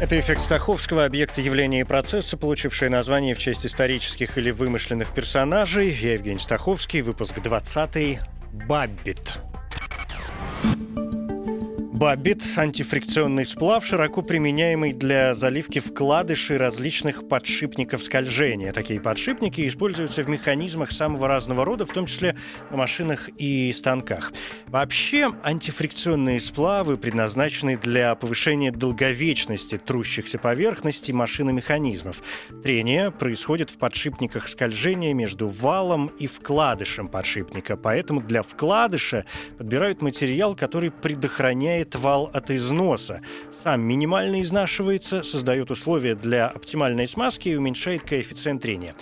Это эффект Стаховского, объекты явления и процесса, получившие название в честь исторических или вымышленных персонажей. Я Евгений Стаховский, выпуск 20 «Баббит». Бабит – антифрикционный сплав, широко применяемый для заливки вкладышей различных подшипников скольжения. Такие подшипники используются в механизмах самого разного рода, в том числе на машинах и станках. Вообще, антифрикционные сплавы предназначены для повышения долговечности трущихся поверхностей машин и механизмов. Трение происходит в подшипниках скольжения между валом и вкладышем подшипника, поэтому для вкладыша подбирают материал, который предохраняет защищает вал от износа. Сам минимально изнашивается, создает условия для оптимальной смазки и уменьшает коэффициент трения.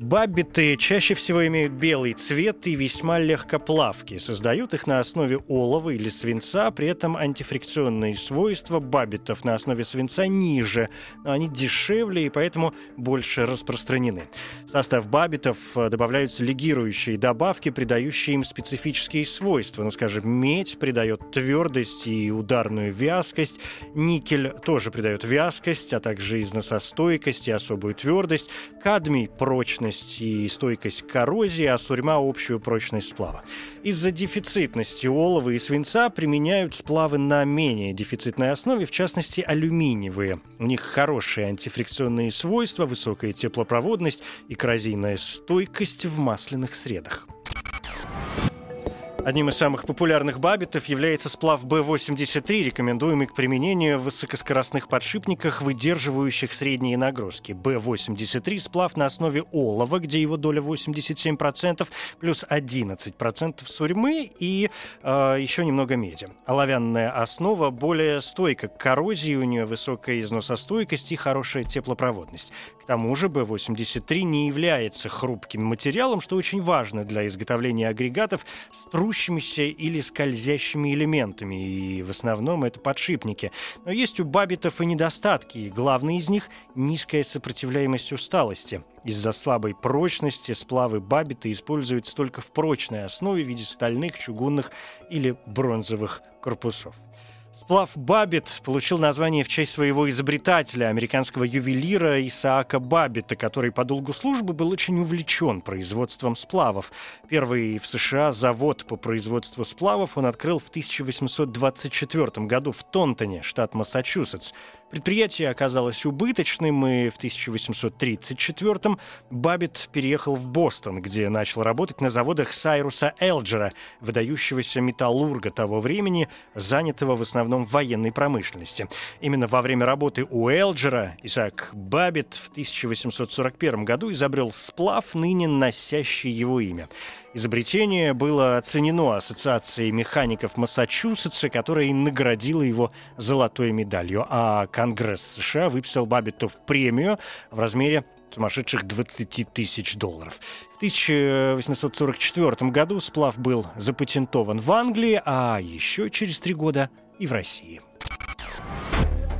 Баббиты чаще всего имеют белый цвет и весьма легкоплавкие. Создают их на основе олова или свинца, при этом антифрикционные свойства баббитов на основе свинца ниже, но они дешевле и поэтому больше распространены. В состав баббитов э, добавляются легирующие добавки, придающие им специфические свойства. Ну, скажем, медь придает твердость и ударную вязкость, никель тоже придает вязкость, а также износостойкость и особую твердость, кадмий – прочность прочность и стойкость к коррозии, а сурьма – общую прочность сплава. Из-за дефицитности олова и свинца применяют сплавы на менее дефицитной основе, в частности алюминиевые. У них хорошие антифрикционные свойства, высокая теплопроводность и коррозийная стойкость в масляных средах. Одним из самых популярных бабитов является сплав B83, рекомендуемый к применению в высокоскоростных подшипниках, выдерживающих средние нагрузки. B83 сплав на основе олова, где его доля 87%, плюс 11% сурьмы и э, еще немного меди. Оловянная основа более стойка к коррозии, у нее высокая износостойкость и хорошая теплопроводность. Тому же B83 не является хрупким материалом, что очень важно для изготовления агрегатов с трущимися или скользящими элементами, и в основном это подшипники. Но есть у бабитов и недостатки, и главный из них — низкая сопротивляемость усталости. Из-за слабой прочности сплавы бабита используются только в прочной основе в виде стальных, чугунных или бронзовых корпусов. Сплав Баббит получил название в честь своего изобретателя, американского ювелира Исаака Баббита, который по долгу службы был очень увлечен производством сплавов. Первый в США завод по производству сплавов он открыл в 1824 году в Тонтоне, штат Массачусетс. Предприятие оказалось убыточным, и в 1834-м Баббит переехал в Бостон, где начал работать на заводах Сайруса Элджера, выдающегося металлурга того времени, занятого в основном в военной промышленности. Именно во время работы у Элджера Исаак Баббит в 1841 году изобрел сплав, ныне носящий его имя. Изобретение было оценено Ассоциацией механиков Массачусетса, которая наградила его золотой медалью, а Конгресс США выписал Баббиту премию в размере сумасшедших 20 тысяч долларов. В 1844 году сплав был запатентован в Англии, а еще через три года и в России.